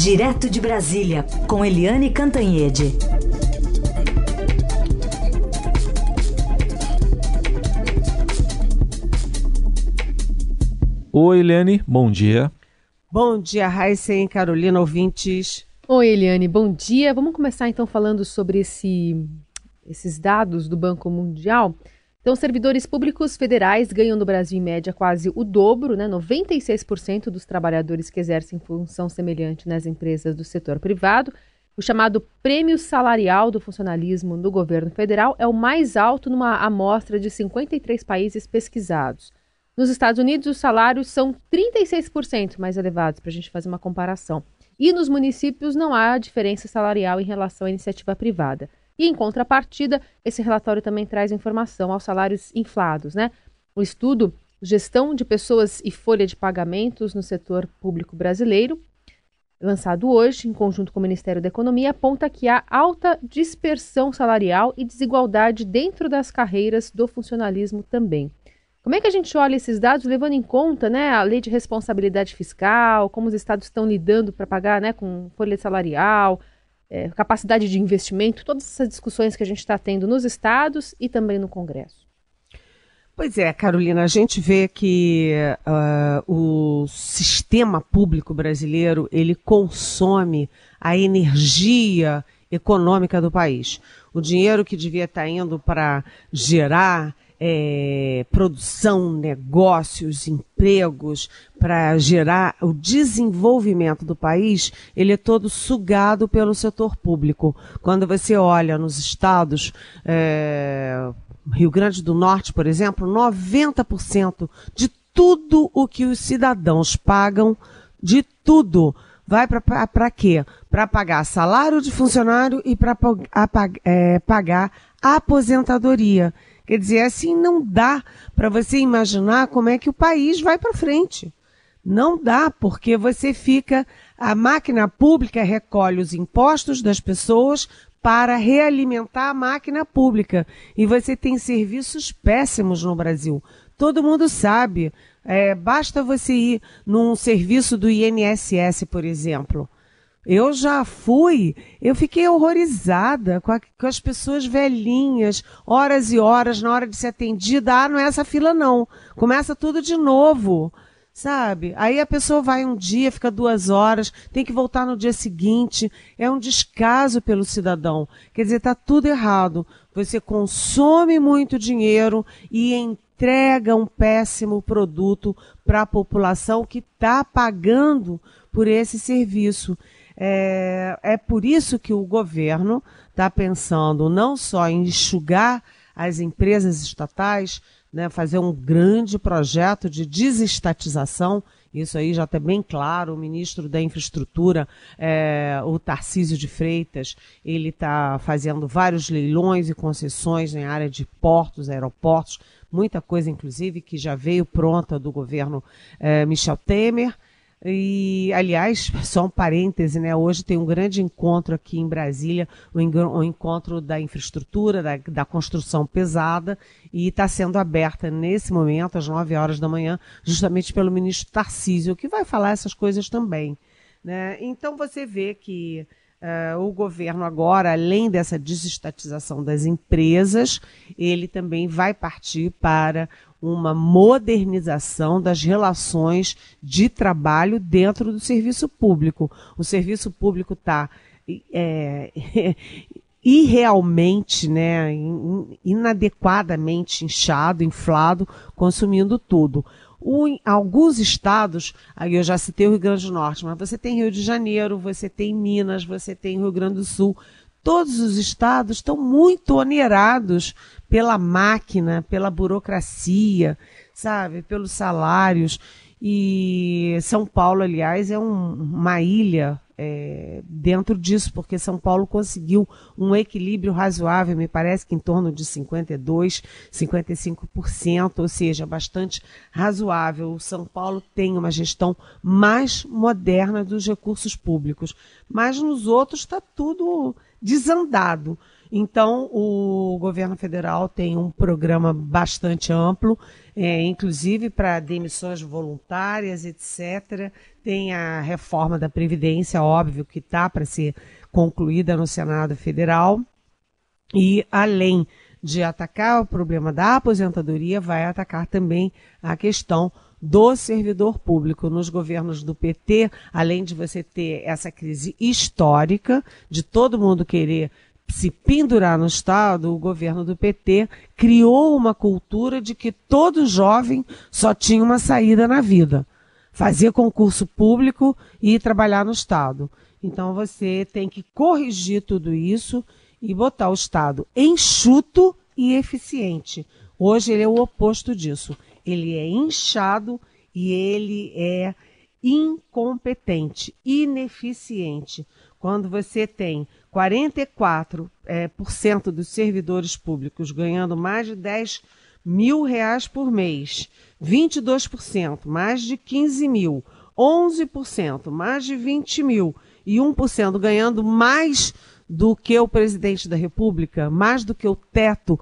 Direto de Brasília, com Eliane Cantanhede. Oi, Eliane, bom dia. Bom dia, e Carolina, ouvintes. Oi, Eliane, bom dia. Vamos começar então falando sobre esse, esses dados do Banco Mundial. Então, servidores públicos federais ganham no Brasil, em média, quase o dobro, né? 96% dos trabalhadores que exercem função semelhante nas empresas do setor privado. O chamado prêmio salarial do funcionalismo no governo federal é o mais alto numa amostra de 53 países pesquisados. Nos Estados Unidos, os salários são 36% mais elevados, para a gente fazer uma comparação. E nos municípios não há diferença salarial em relação à iniciativa privada. E em contrapartida, esse relatório também traz informação aos salários inflados, né? O estudo Gestão de Pessoas e Folha de Pagamentos no Setor Público Brasileiro, lançado hoje em conjunto com o Ministério da Economia, aponta que há alta dispersão salarial e desigualdade dentro das carreiras do funcionalismo também. Como é que a gente olha esses dados levando em conta né, a lei de responsabilidade fiscal, como os estados estão lidando para pagar né, com folha salarial, é, capacidade de investimento, todas essas discussões que a gente está tendo nos estados e também no Congresso. Pois é, Carolina, a gente vê que uh, o sistema público brasileiro ele consome a energia econômica do país. O dinheiro que devia estar tá indo para gerar é, produção, negócios, empregos, para gerar o desenvolvimento do país, ele é todo sugado pelo setor público. Quando você olha nos estados, é, Rio Grande do Norte, por exemplo, 90% de tudo o que os cidadãos pagam, de tudo, vai para quê? Para pagar salário de funcionário e para é, pagar aposentadoria. Quer dizer, assim não dá para você imaginar como é que o país vai para frente. Não dá, porque você fica. A máquina pública recolhe os impostos das pessoas para realimentar a máquina pública. E você tem serviços péssimos no Brasil. Todo mundo sabe. É, basta você ir num serviço do INSS, por exemplo. Eu já fui, eu fiquei horrorizada com, a, com, as pessoas velhinhas, horas e horas na hora de ser atendida. Ah, não é essa fila não. Começa tudo de novo, sabe? Aí a pessoa vai um dia, fica duas horas, tem que voltar no dia seguinte. É um descaso pelo cidadão. Quer dizer, está tudo errado. Você consome muito dinheiro e entrega um péssimo produto para a população que está pagando por esse serviço. É, é por isso que o governo está pensando não só em enxugar as empresas estatais, né, fazer um grande projeto de desestatização. Isso aí já está bem claro. O ministro da Infraestrutura, é, o Tarcísio de Freitas, ele está fazendo vários leilões e concessões em área de portos, aeroportos, muita coisa, inclusive, que já veio pronta do governo é, Michel Temer. E, aliás, só um parêntese, né? Hoje tem um grande encontro aqui em Brasília, o, um encontro da infraestrutura, da, da construção pesada, e está sendo aberta nesse momento, às 9 horas da manhã, justamente pelo ministro Tarcísio, que vai falar essas coisas também. Né? Então você vê que Uh, o governo agora, além dessa desestatização das empresas, ele também vai partir para uma modernização das relações de trabalho dentro do serviço público. O serviço público está é, irrealmente, né, inadequadamente inchado, inflado, consumindo tudo. O, alguns estados, aí eu já citei o Rio Grande do Norte, mas você tem Rio de Janeiro, você tem Minas, você tem Rio Grande do Sul. Todos os estados estão muito onerados pela máquina, pela burocracia, sabe, pelos salários. E São Paulo, aliás, é um, uma ilha é, dentro disso, porque São Paulo conseguiu um equilíbrio razoável, me parece que em torno de 52%, 55%, ou seja, bastante razoável. O São Paulo tem uma gestão mais moderna dos recursos públicos, mas nos outros está tudo desandado. Então, o governo federal tem um programa bastante amplo, é, inclusive para demissões voluntárias, etc. Tem a reforma da Previdência, óbvio, que está para ser concluída no Senado Federal. E, além de atacar o problema da aposentadoria, vai atacar também a questão do servidor público nos governos do PT, além de você ter essa crise histórica de todo mundo querer se pendurar no Estado, o governo do PT criou uma cultura de que todo jovem só tinha uma saída na vida: fazer concurso público e trabalhar no Estado. Então você tem que corrigir tudo isso e botar o Estado enxuto e eficiente. Hoje ele é o oposto disso. Ele é inchado e ele é incompetente, ineficiente. Quando você tem 44% é, por cento dos servidores públicos ganhando mais de 10 mil reais por mês, 22% mais de 15 mil, 11% mais de 20 mil e 1% ganhando mais do que o presidente da República, mais do que o teto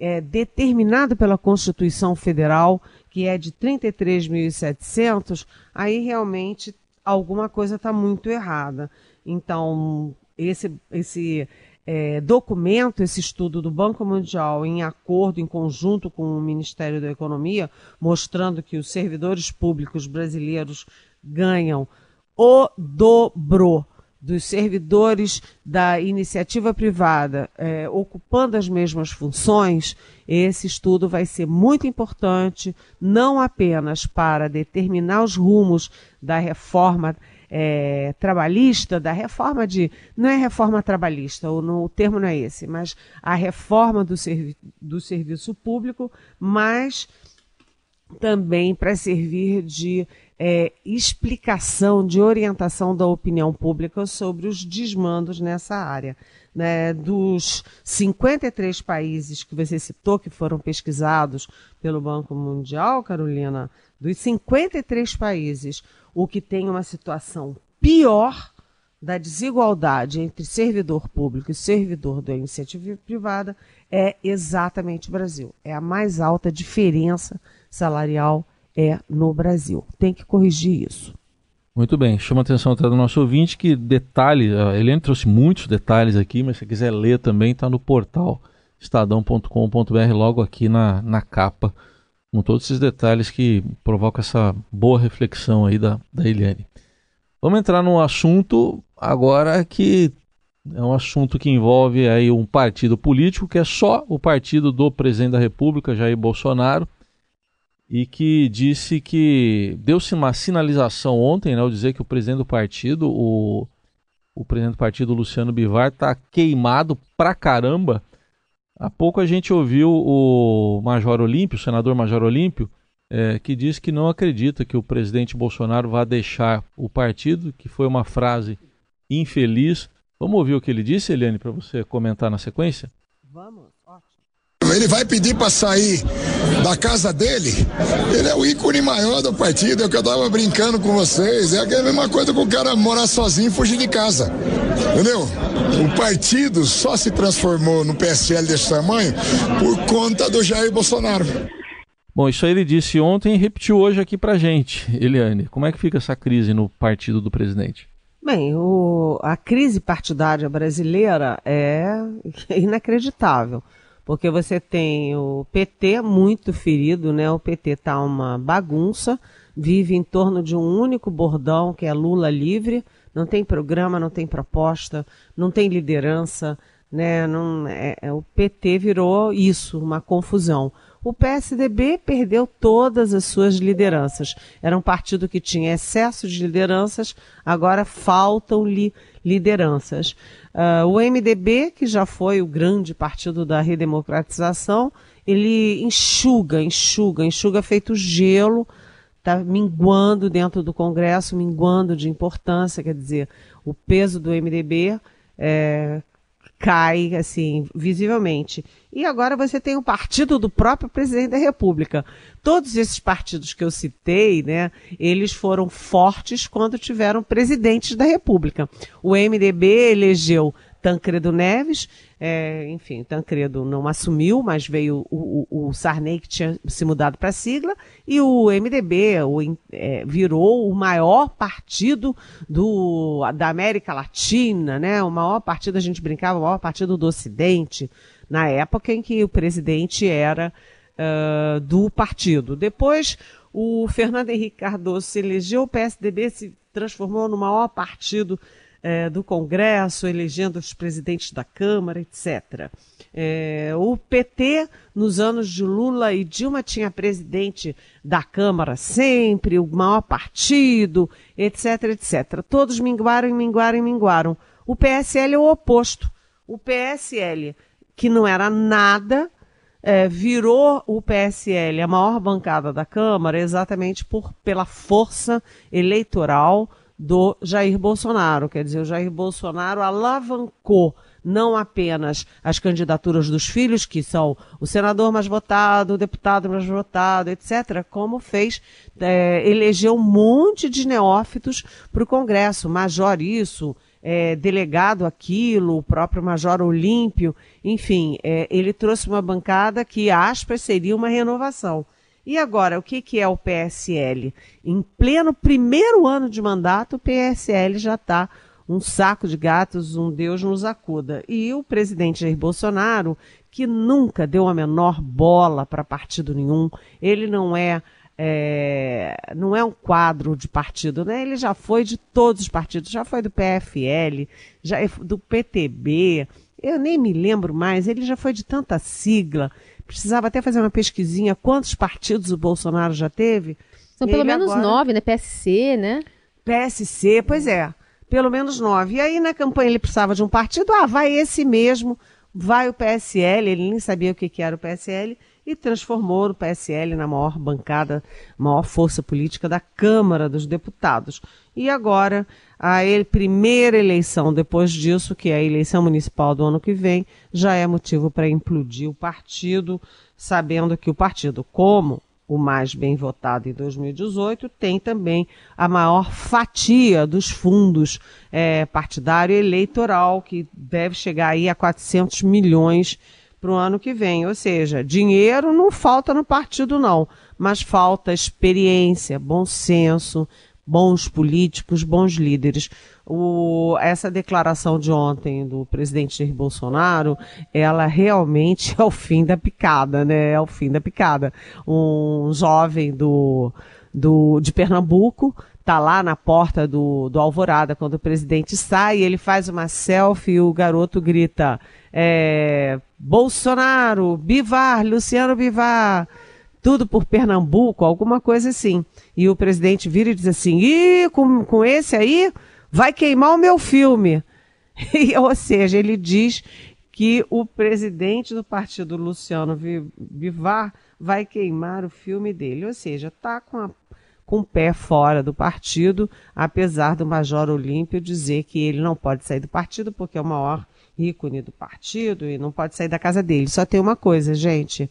é, determinado pela Constituição Federal, que é de 33.700, aí realmente alguma coisa está muito errada. Então, esse, esse é, documento, esse estudo do Banco Mundial, em acordo, em conjunto com o Ministério da Economia, mostrando que os servidores públicos brasileiros ganham o dobro dos servidores da iniciativa privada é, ocupando as mesmas funções, esse estudo vai ser muito importante, não apenas para determinar os rumos da reforma é, trabalhista, da reforma de. Não é reforma trabalhista, o, termo não é esse, mas a reforma do, servi do serviço público, mas também para servir de é, explicação, de orientação da opinião pública sobre os desmandos nessa área. Né, dos 53 países que você citou, que foram pesquisados pelo Banco Mundial, Carolina, dos 53 países, o que tem uma situação pior da desigualdade entre servidor público e servidor da iniciativa privada é exatamente o Brasil. É a mais alta diferença salarial é no Brasil. Tem que corrigir isso. Muito bem, chama a atenção até do nosso ouvinte que detalhe, a Helene trouxe muitos detalhes aqui, mas se quiser ler também está no portal estadão.com.br logo aqui na, na capa, com todos esses detalhes que provocam essa boa reflexão aí da, da Eliane. Vamos entrar num assunto agora que é um assunto que envolve aí um partido político que é só o partido do presidente da República, Jair Bolsonaro, e que disse que deu-se uma sinalização ontem, né, ao dizer que o presidente do partido, o, o presidente do partido, Luciano Bivar, está queimado pra caramba. Há pouco a gente ouviu o Major Olímpio, o senador Major Olímpio, é, que disse que não acredita que o presidente Bolsonaro vá deixar o partido, que foi uma frase infeliz. Vamos ouvir o que ele disse, Eliane, para você comentar na sequência? Vamos, Ele vai pedir para sair da casa dele. Ele é o ícone maior do partido, é o que eu tava brincando com vocês. É a mesma coisa que o cara morar sozinho e fugir de casa. Entendeu? O partido só se transformou no PSL desse tamanho por conta do Jair Bolsonaro. Bom, isso aí ele disse ontem e repetiu hoje aqui pra gente. Eliane, como é que fica essa crise no partido do presidente? Bem, o, a crise partidária brasileira é inacreditável porque você tem o PT muito ferido, né? O PT tá uma bagunça, vive em torno de um único bordão que é Lula livre, não tem programa, não tem proposta, não tem liderança, né? Não, é, é, o PT virou isso, uma confusão. O PSDB perdeu todas as suas lideranças. Era um partido que tinha excesso de lideranças, agora faltam-lhe lideranças. Uh, o MDB, que já foi o grande partido da redemocratização, ele enxuga, enxuga, enxuga feito gelo, está minguando dentro do Congresso, minguando de importância, quer dizer, o peso do MDB é, cai assim visivelmente. E agora você tem o partido do próprio presidente da República. Todos esses partidos que eu citei, né, eles foram fortes quando tiveram presidentes da República. O MDB elegeu Tancredo Neves, é, enfim, Tancredo não assumiu, mas veio o, o, o Sarney que tinha se mudado para a sigla, e o MDB o, é, virou o maior partido do, da América Latina, né? O maior partido, a gente brincava, o maior partido do Ocidente, na época em que o presidente era uh, do partido. Depois, o Fernando Henrique Cardoso se elegeu, o PSDB se transformou no maior partido é, do Congresso, elegendo os presidentes da Câmara, etc. É, o PT, nos anos de Lula e Dilma, tinha presidente da Câmara sempre, o maior partido, etc, etc. Todos minguaram, minguaram, minguaram. O PSL é o oposto. O PSL, que não era nada, é, virou o PSL a maior bancada da Câmara exatamente por, pela força eleitoral do Jair Bolsonaro. Quer dizer, o Jair Bolsonaro alavancou não apenas as candidaturas dos filhos, que são o senador mais votado, o deputado mais votado, etc., como fez, é, elegeu um monte de neófitos para o Congresso, major isso, é, delegado aquilo, o próprio Major Olímpio, enfim, é, ele trouxe uma bancada que, aspas, seria uma renovação. E agora, o que, que é o PSL? Em pleno primeiro ano de mandato, o PSL já está um saco de gatos, um Deus nos acuda. E o presidente Jair Bolsonaro, que nunca deu a menor bola para partido nenhum, ele não é, é, não é um quadro de partido, né? Ele já foi de todos os partidos, já foi do PFL, já é do PTB, eu nem me lembro mais, ele já foi de tanta sigla. Precisava até fazer uma pesquisinha quantos partidos o Bolsonaro já teve. São pelo menos agora... nove, né? PSC, né? PSC, pois é. Pelo menos nove. E aí na campanha ele precisava de um partido, ah, vai esse mesmo, vai o PSL, ele nem sabia o que, que era o PSL, e transformou o PSL na maior bancada, maior força política da Câmara dos Deputados. E agora, a ele, primeira eleição depois disso, que é a eleição municipal do ano que vem, já é motivo para implodir o partido, sabendo que o partido, como o mais bem votado em 2018, tem também a maior fatia dos fundos é, partidário eleitoral, que deve chegar aí a 400 milhões para o ano que vem. Ou seja, dinheiro não falta no partido, não, mas falta experiência, bom senso, bons políticos, bons líderes. O, essa declaração de ontem do presidente Jair Bolsonaro, ela realmente é o fim da picada, né? É o fim da picada. Um jovem do, do, de Pernambuco tá lá na porta do, do Alvorada quando o presidente sai, ele faz uma selfie e o garoto grita é, Bolsonaro, Bivar, Luciano Bivar, tudo por Pernambuco, alguma coisa assim. E o presidente vira e diz assim: Ih, com, com esse aí, vai queimar o meu filme. E, ou seja, ele diz que o presidente do partido, Luciano Bivar, vai queimar o filme dele. Ou seja, está com, a, com o pé fora do partido, apesar do Major Olímpio dizer que ele não pode sair do partido porque é o maior ícone do partido e não pode sair da casa dele. Só tem uma coisa, gente.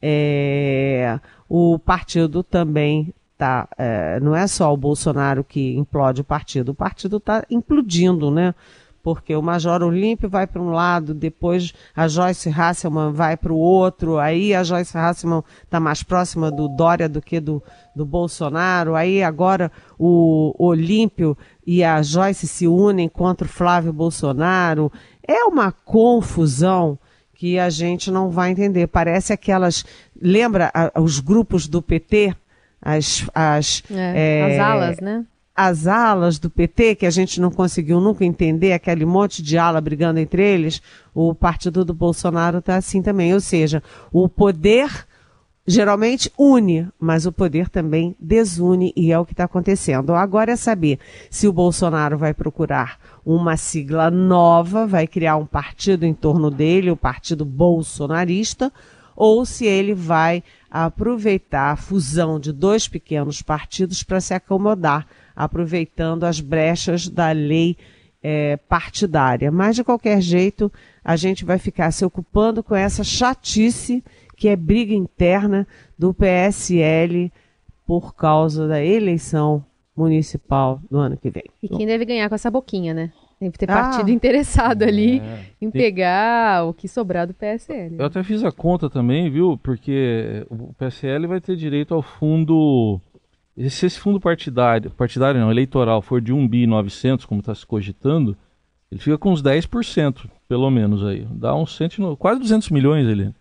É, o partido também tá. É, não é só o Bolsonaro que implode o partido, o partido está implodindo, né? Porque o Major Olímpio vai para um lado, depois a Joyce Hasselman vai para o outro, aí a Joyce Hasselman está mais próxima do Dória do que do, do Bolsonaro, aí agora o Olímpio e a Joyce se unem contra o Flávio Bolsonaro. É uma confusão que a gente não vai entender. Parece aquelas. Lembra a, os grupos do PT? As, as, é, é, as alas, né? As alas do PT, que a gente não conseguiu nunca entender, aquele monte de ala brigando entre eles, o partido do Bolsonaro está assim também. Ou seja, o poder geralmente une, mas o poder também desune e é o que está acontecendo. Agora é saber se o Bolsonaro vai procurar uma sigla nova, vai criar um partido em torno dele, o Partido Bolsonarista, ou se ele vai aproveitar a fusão de dois pequenos partidos para se acomodar, aproveitando as brechas da lei é, partidária. Mas, de qualquer jeito, a gente vai ficar se ocupando com essa chatice que é briga interna do PSL por causa da eleição municipal do ano que vem. E quem deve ganhar com essa boquinha, né? Deve ter partido ah. interessado ali é, em tem... pegar o que sobrar do PSL. Eu até fiz a conta também, viu? Porque o PSL vai ter direito ao fundo. Se esse fundo partidário, partidário não, eleitoral, for de 1 bi 900, como está se cogitando, ele fica com uns 10%, pelo menos aí. Dá uns cento, quase 200 milhões ali.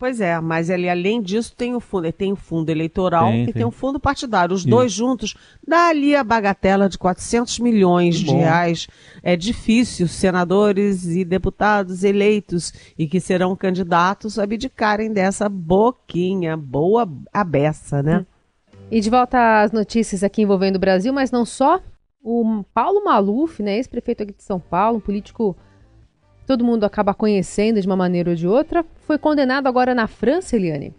Pois é, mas ele além disso tem o fundo, ele tem o fundo eleitoral tem, e tem. tem o fundo partidário. Os Isso. dois juntos dá ali a bagatela de 400 milhões de reais. É difícil senadores e deputados eleitos e que serão candidatos abdicarem dessa boquinha boa abessa, né? E de volta às notícias aqui envolvendo o Brasil, mas não só. O Paulo Maluf, né, ex-prefeito aqui de São Paulo, um político todo mundo acaba conhecendo de uma maneira ou de outra, foi condenado agora na França, Eliane.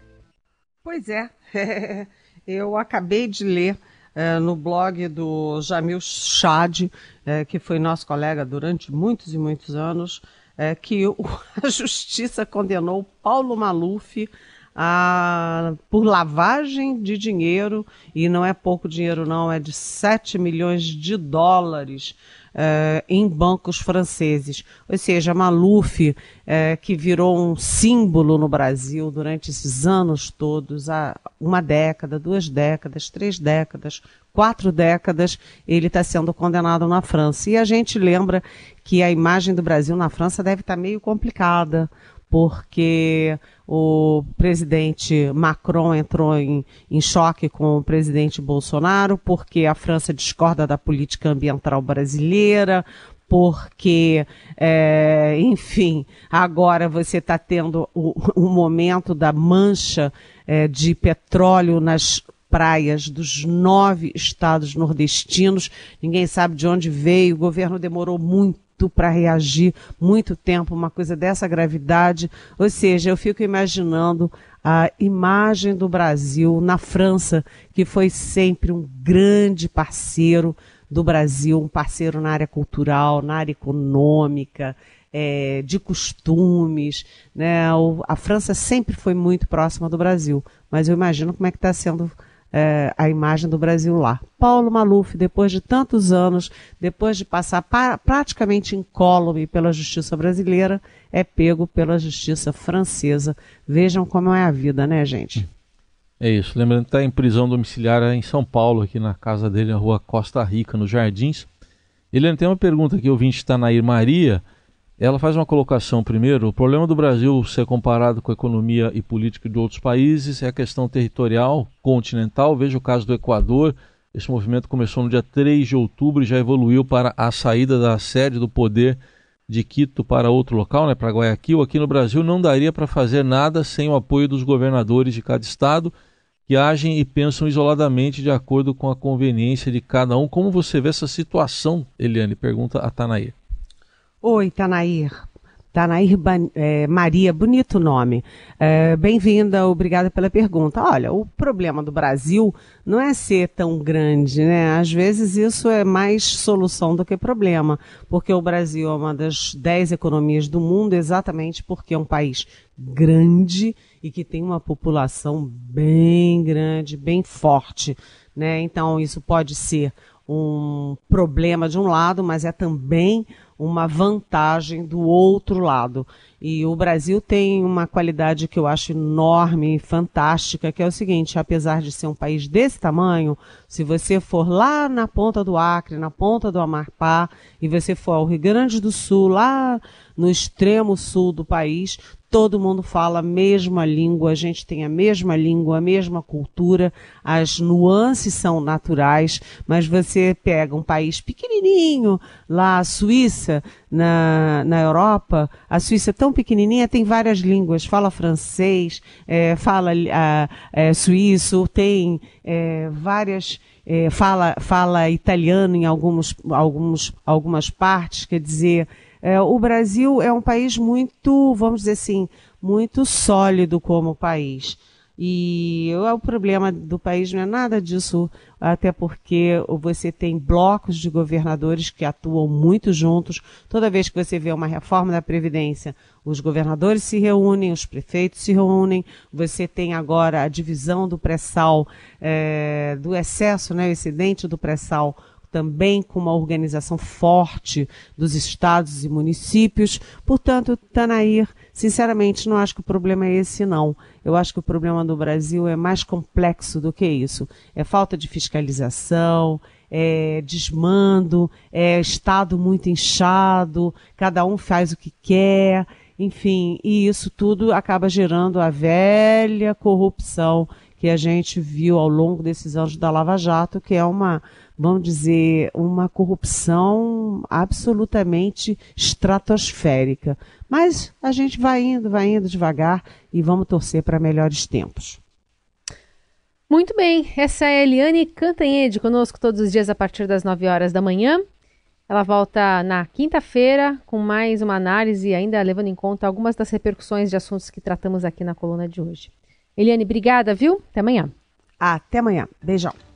Pois é. Eu acabei de ler é, no blog do Jamil Chad, é, que foi nosso colega durante muitos e muitos anos, é, que o, a justiça condenou Paulo Maluf a, por lavagem de dinheiro, e não é pouco dinheiro, não, é de 7 milhões de dólares uh, em bancos franceses. Ou seja, Maluf, uh, que virou um símbolo no Brasil durante esses anos todos, há uma década, duas décadas, três décadas, quatro décadas, ele está sendo condenado na França. E a gente lembra que a imagem do Brasil na França deve estar tá meio complicada, porque o presidente Macron entrou em, em, choque com o presidente Bolsonaro, porque a França discorda da política ambiental brasileira, porque, é, enfim, agora você está tendo o, o, momento da mancha é, de petróleo nas praias dos nove estados nordestinos. Ninguém sabe de onde veio, o governo demorou muito para reagir muito tempo, uma coisa dessa gravidade. Ou seja, eu fico imaginando a imagem do Brasil na França, que foi sempre um grande parceiro do Brasil, um parceiro na área cultural, na área econômica, é, de costumes. Né? A França sempre foi muito próxima do Brasil, mas eu imagino como é que está sendo é, a imagem do Brasil lá. Paulo Maluf, depois de tantos anos, depois de passar pra, praticamente incólume pela justiça brasileira, é pego pela justiça francesa. Vejam como é a vida, né, gente? É isso. Lembrando que está em prisão domiciliar em São Paulo, aqui na casa dele, na rua Costa Rica, nos Jardins. Ele tem uma pergunta aqui, o ouvinte está na Maria. Ela faz uma colocação primeiro. O problema do Brasil ser comparado com a economia e política de outros países é a questão territorial, continental. Veja o caso do Equador. Esse movimento começou no dia 3 de outubro e já evoluiu para a saída da sede do poder de Quito para outro local, né, para Guayaquil. Aqui no Brasil não daria para fazer nada sem o apoio dos governadores de cada estado que agem e pensam isoladamente de acordo com a conveniência de cada um. Como você vê essa situação, Eliane? Pergunta a Tanair. Oi, Tanair. Tanair é, Maria, bonito nome. É, Bem-vinda, obrigada pela pergunta. Olha, o problema do Brasil não é ser tão grande, né? Às vezes isso é mais solução do que problema, porque o Brasil é uma das dez economias do mundo exatamente porque é um país grande e que tem uma população bem grande, bem forte, né? Então isso pode ser um problema de um lado, mas é também uma vantagem do outro lado. E o Brasil tem uma qualidade que eu acho enorme fantástica, que é o seguinte: apesar de ser um país desse tamanho, se você for lá na ponta do Acre, na ponta do Amapá, e você for ao Rio Grande do Sul, lá no extremo sul do país, todo mundo fala a mesma língua, a gente tem a mesma língua, a mesma cultura, as nuances são naturais, mas você pega um país pequenininho, lá a Suíça, na, na Europa, a Suíça é tão pequenininha, tem várias línguas, fala francês, é, fala é, suíço, tem é, várias... É, fala, fala italiano em alguns, alguns, algumas partes, quer dizer, é, o Brasil é um país muito, vamos dizer assim, muito sólido como país. E o problema do país não é nada disso, até porque você tem blocos de governadores que atuam muito juntos. Toda vez que você vê uma reforma da Previdência, os governadores se reúnem, os prefeitos se reúnem. Você tem agora a divisão do pré-sal, é, do excesso, né, o excedente do pré-sal também com uma organização forte dos estados e municípios. Portanto, Tanair, sinceramente, não acho que o problema é esse, não. Eu acho que o problema do Brasil é mais complexo do que isso. É falta de fiscalização, é desmando, é Estado muito inchado, cada um faz o que quer, enfim, e isso tudo acaba gerando a velha corrupção que a gente viu ao longo desses anos da Lava Jato, que é uma, vamos dizer, uma corrupção absolutamente estratosférica. Mas a gente vai indo, vai indo devagar e vamos torcer para melhores tempos. Muito bem, essa é a Eliane Cantanhede conosco todos os dias a partir das 9 horas da manhã. Ela volta na quinta-feira com mais uma análise, ainda levando em conta algumas das repercussões de assuntos que tratamos aqui na coluna de hoje. Eliane, obrigada, viu? Até amanhã. Até amanhã. Beijão.